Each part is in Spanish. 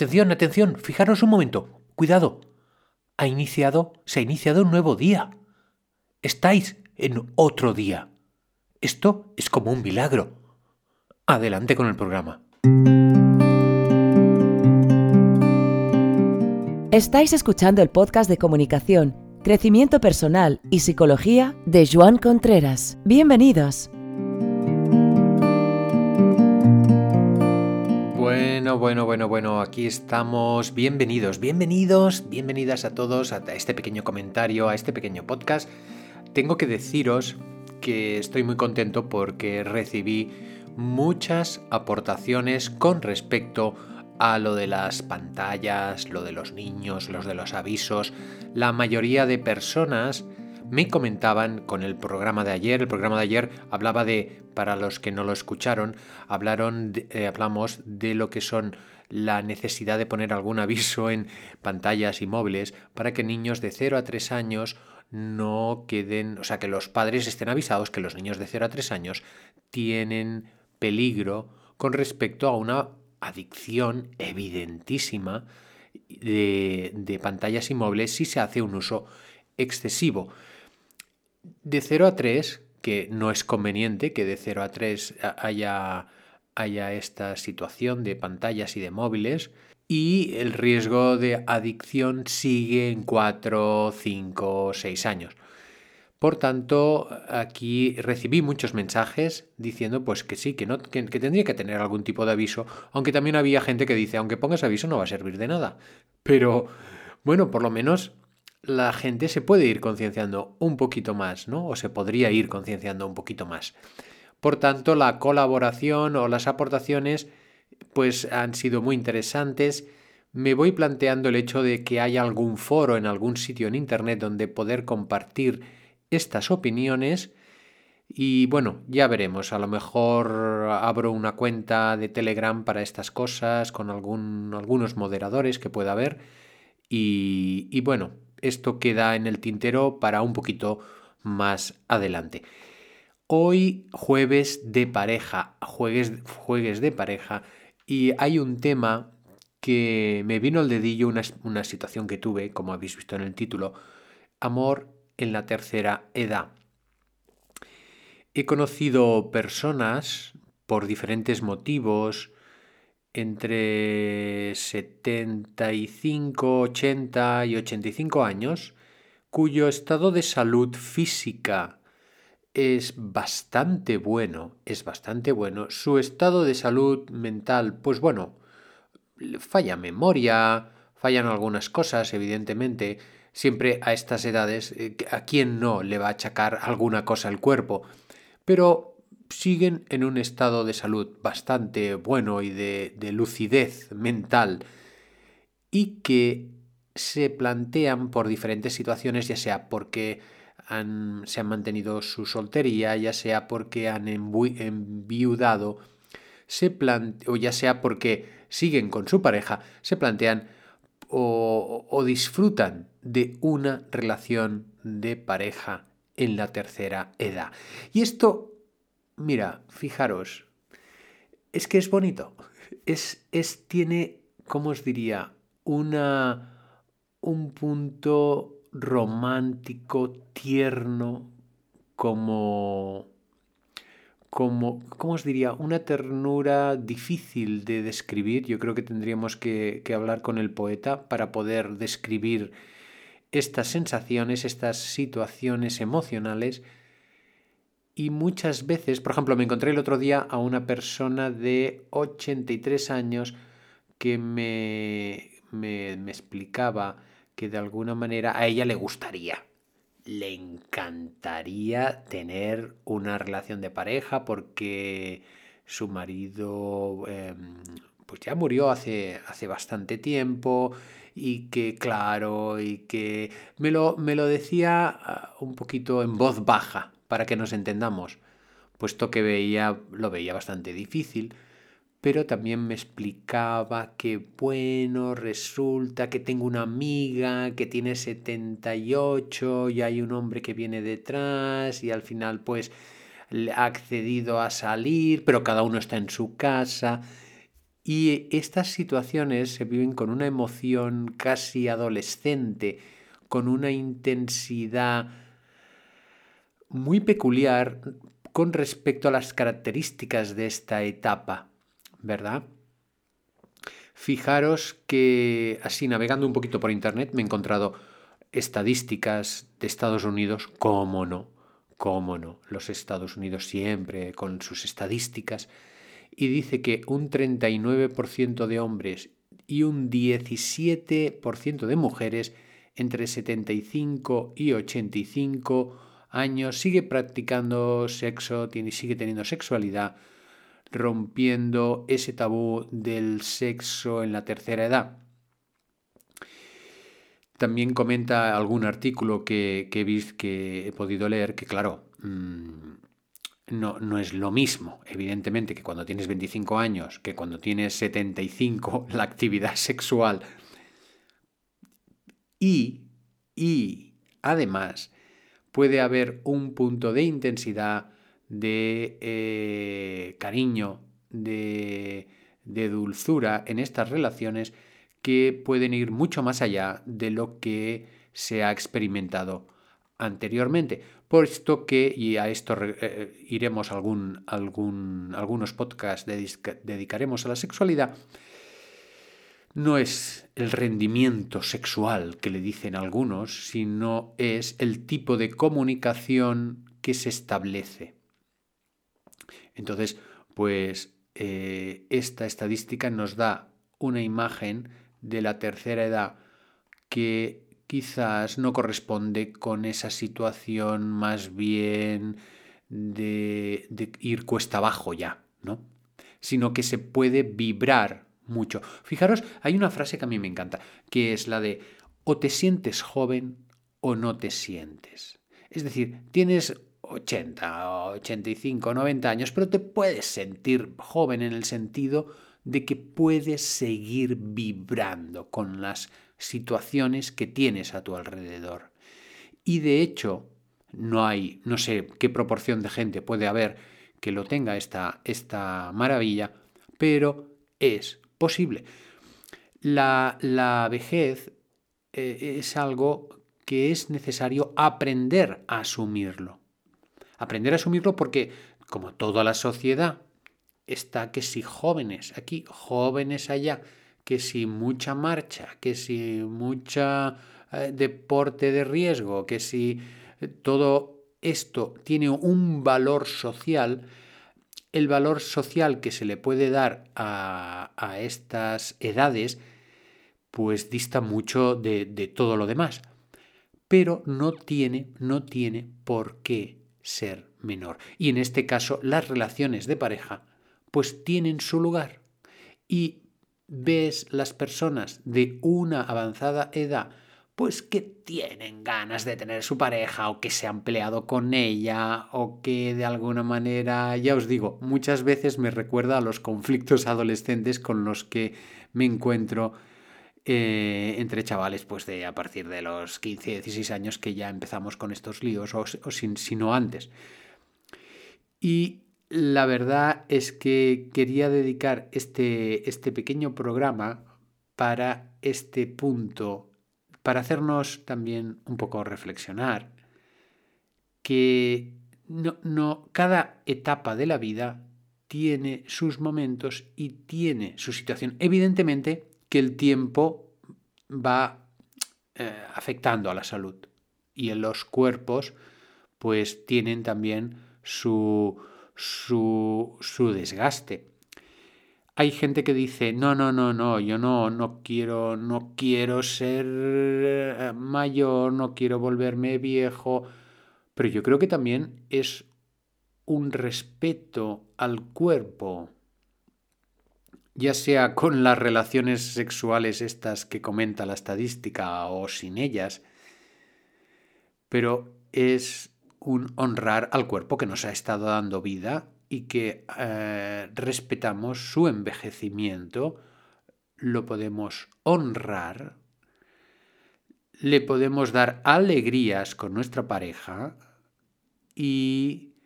atención, atención, fijaros un momento, cuidado. Ha iniciado, se ha iniciado un nuevo día. Estáis en otro día. Esto es como un milagro. Adelante con el programa. Estáis escuchando el podcast de comunicación, crecimiento personal y psicología de Joan Contreras. Bienvenidos. Bueno, bueno, bueno, bueno, aquí estamos. Bienvenidos, bienvenidos, bienvenidas a todos a este pequeño comentario, a este pequeño podcast. Tengo que deciros que estoy muy contento porque recibí muchas aportaciones con respecto a lo de las pantallas, lo de los niños, los de los avisos. La mayoría de personas me comentaban con el programa de ayer. El programa de ayer hablaba de, para los que no lo escucharon, hablaron eh, hablamos de lo que son la necesidad de poner algún aviso en pantallas y móviles para que niños de 0 a 3 años no queden, o sea, que los padres estén avisados que los niños de 0 a 3 años tienen peligro con respecto a una adicción evidentísima de, de pantallas y móviles si se hace un uso excesivo. De 0 a 3, que no es conveniente que de 0 a 3 haya, haya esta situación de pantallas y de móviles, y el riesgo de adicción sigue en 4, 5, 6 años. Por tanto, aquí recibí muchos mensajes diciendo pues que sí, que, no, que, que, tendría que tener algún tipo de aviso, aunque también había gente que dice, aunque pongas aviso no va a servir de nada. Pero bueno, por lo menos la gente se puede ir concienciando un poquito más, ¿no? O se podría ir concienciando un poquito más. Por tanto, la colaboración o las aportaciones pues han sido muy interesantes. Me voy planteando el hecho de que haya algún foro en algún sitio en internet donde poder compartir estas opiniones y bueno, ya veremos, a lo mejor abro una cuenta de Telegram para estas cosas con algún, algunos moderadores que pueda haber y, y bueno, esto queda en el tintero para un poquito más adelante. Hoy jueves de pareja, jueves, jueves de pareja, y hay un tema que me vino al dedillo, una, una situación que tuve, como habéis visto en el título, amor en la tercera edad. He conocido personas por diferentes motivos, entre 75, 80 y 85 años, cuyo estado de salud física es bastante bueno, es bastante bueno. Su estado de salud mental, pues bueno, falla memoria, fallan algunas cosas, evidentemente. Siempre a estas edades, eh, ¿a quién no le va a achacar alguna cosa al cuerpo? Pero siguen en un estado de salud bastante bueno y de, lucidez mental y que se plantean por diferentes situaciones, ya sea porque se han mantenido su soltería, ya sea porque han enviudado, se o ya sea porque siguen con su pareja, se plantean o, o disfrutan de una relación de pareja en la tercera edad. Y esto Mira, fijaros, es que es bonito. Es, es, tiene, ¿cómo os diría? Una, un punto romántico, tierno, como, como, ¿cómo os diría? Una ternura difícil de describir. Yo creo que tendríamos que, que hablar con el poeta para poder describir estas sensaciones, estas situaciones emocionales y muchas veces, por ejemplo, me encontré el otro día a una persona de 83 años que me, me, me explicaba que de alguna manera a ella le gustaría, le encantaría tener una relación de pareja porque su marido em, pues ya murió hace, hace bastante tiempo y que claro, y que me lo, me lo decía ah, un poquito en voz baja, para que nos entendamos, puesto que veía, lo veía bastante difícil, pero también me explicaba que, bueno, resulta que tengo una amiga que tiene 78 y hay un hombre que viene detrás y al final pues ha accedido a salir, pero cada uno está en su casa. Y estas situaciones se viven con una emoción casi adolescente, con una intensidad muy peculiar con respecto a las características de esta etapa, ¿verdad? Fijaros que así navegando un poquito por internet me he encontrado estadísticas de Estados Unidos, cómo no, cómo no, los Estados Unidos siempre con sus estadísticas, y dice que un 39% de hombres y un 17% de mujeres entre 75 y 85 años sigue practicando sexo, tiene, sigue teniendo sexualidad, rompiendo ese tabú del sexo en la tercera edad. También comenta algún artículo que, que, he, que he podido leer que, claro, mm, no, no, es lo mismo, evidentemente, que cuando tienes 25 años, que cuando tienes 75, la actividad sexual. Y, y además, puede haber un punto de intensidad, de eh, cariño, de, dulzura en estas relaciones que pueden ir mucho más allá de lo que se ha experimentado anteriormente. Puesto que, y a esto eh, iremos algún, algún, algunos podcasts dedicaremos a la sexualidad, no es el rendimiento sexual que le dicen algunos, sino es el tipo de comunicación que se establece. Entonces, pues eh, esta estadística nos da una imagen de la tercera edad que quizás no corresponde con esa situación más bien de, de ir cuesta abajo ya, ¿no? Sino que se puede vibrar mucho. Fijaros, hay una frase que a mí me encanta, que es la de o te sientes joven o no te sientes. Es decir, tienes 80, 85, 90 años, pero te puedes sentir joven en el sentido de que puedes seguir vibrando con las situaciones que tienes a tu alrededor. Y de hecho, no hay, no sé qué proporción de gente puede haber que lo tenga esta, esta maravilla, pero es posible. La, vejez eh, es algo que es necesario aprender a asumirlo. Aprender a asumirlo porque, como toda la sociedad, está que si jóvenes aquí, jóvenes allá, que si mucha marcha, que si mucha eh, deporte de riesgo, que si eh, todo esto tiene un valor social, el valor social que se le puede dar a, estas edades, pues dista mucho de, de, todo lo demás. Pero no tiene, no tiene por qué ser menor. Y en este caso, las relaciones de pareja, pues tienen su lugar. Y ves las personas de una avanzada edad pues que tienen ganas de tener su pareja o que se han peleado con ella o que de alguna manera, ya os digo, muchas veces me recuerda a los conflictos adolescentes con los que me encuentro eh, entre chavales pues de a partir de los 15, 16 años que ya empezamos con estos líos o, o sin, sino antes. Y la verdad es que quería dedicar este, este pequeño programa para este punto para hacernos también un poco reflexionar que no, no, cada etapa de la vida tiene sus momentos y tiene su situación. Evidentemente que el tiempo va eh, afectando a la salud y en los cuerpos pues tienen también su, su, su desgaste. Hay gente que dice, no, no, no, no, yo no, no quiero, no quiero ser eh, mayor, no quiero volverme viejo, pero yo creo que también es un respeto al cuerpo, ya sea con las relaciones sexuales estas que comenta la estadística o sin ellas, pero es un honrar al cuerpo que nos ha estado dando vida y que eh, respetamos su envejecimiento, lo podemos honrar, le podemos dar alegrías con nuestra pareja y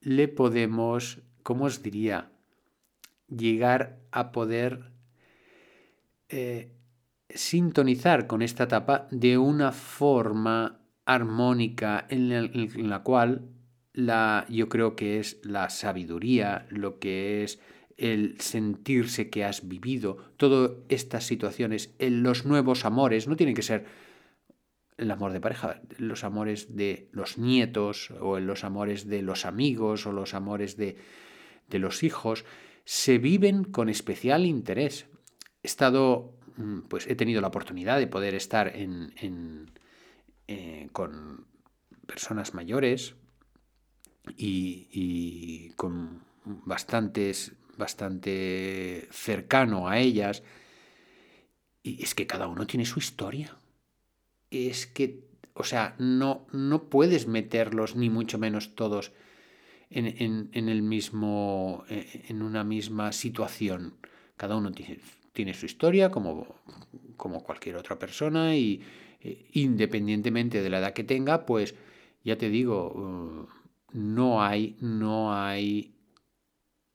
le podemos, ¿cómo os diría? llegar a poder eh, sintonizar con esta etapa de una forma armónica en la, cual la, yo creo que es la sabiduría, lo que es el sentirse que has vivido, todas estas situaciones, en los nuevos amores, no tienen que ser el amor de pareja, los amores de los nietos o en los amores de los amigos o los amores de, de los hijos, se viven con especial interés. He estado, mm, pues he tenido la oportunidad de poder estar en, eh, con personas mayores y, y con bastantes, bastante cercano a ellas. Y es que cada uno tiene su historia es que, o sea, no, no puedes meterlos, ni mucho menos todos, en, el mismo, eh, en una misma situación. Cada uno tiene, su historia como, como, cualquier otra persona y eh, independientemente de la edad que tenga, pues ya te digo, uh, no hay, no hay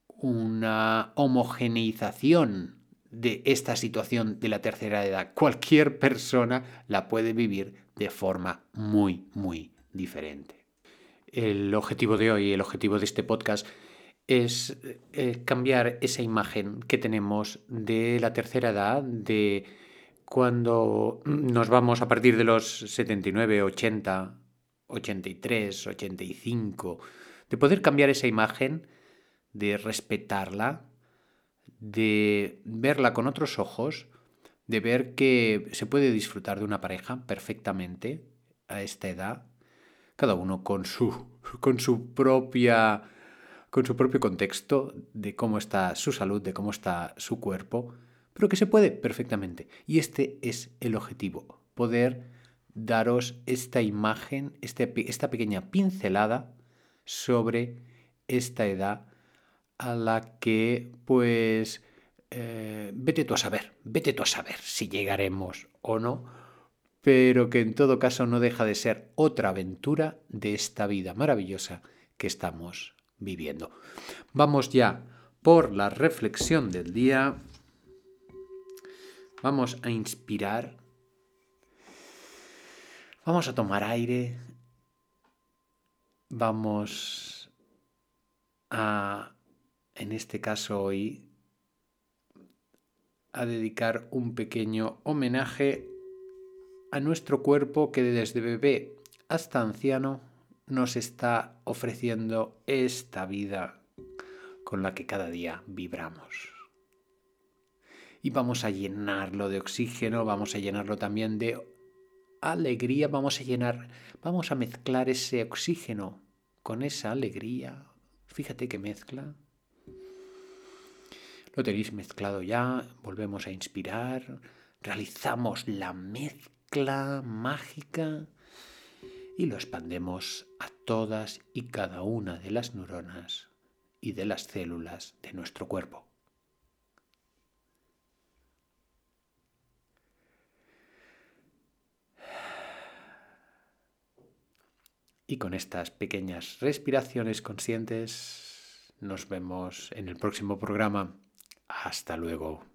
una homogeneización de esta situación de la tercera edad. Cualquier persona la puede vivir de forma muy, muy diferente. El objetivo de hoy, el objetivo de este podcast es eh, cambiar esa imagen que tenemos de la tercera edad, de cuando nos vamos a partir de los 79, 80, 83, 85, de poder cambiar esa imagen, de respetarla, de verla con otros ojos, de ver que se puede disfrutar de una pareja perfectamente a esta edad, cada uno con su, con su propia con su propio contexto de cómo está su salud, de cómo está su cuerpo, pero que se puede perfectamente. Y este es el objetivo, poder daros esta imagen, este, esta pequeña pincelada sobre esta edad a la que pues eh, vete tú a saber, vete tú a saber si llegaremos o no, pero que en todo caso no deja de ser otra aventura de esta vida maravillosa que estamos viviendo. Vamos ya por la reflexión del día. Vamos a inspirar. Vamos a tomar aire. Vamos a en este caso hoy, a dedicar un pequeño homenaje a nuestro cuerpo que desde bebé hasta anciano nos está ofreciendo esta vida con la que cada día vibramos. Y vamos a llenarlo de oxígeno, vamos a llenarlo también de alegría, vamos a llenar, vamos a mezclar ese oxígeno con esa alegría. Fíjate que mezcla lo tenéis mezclado ya, volvemos a inspirar, realizamos la mezcla mágica y lo expandemos a todas y cada una de las neuronas y de las células de nuestro cuerpo. Y con estas pequeñas respiraciones conscientes nos vemos en el próximo programa. Hasta luego.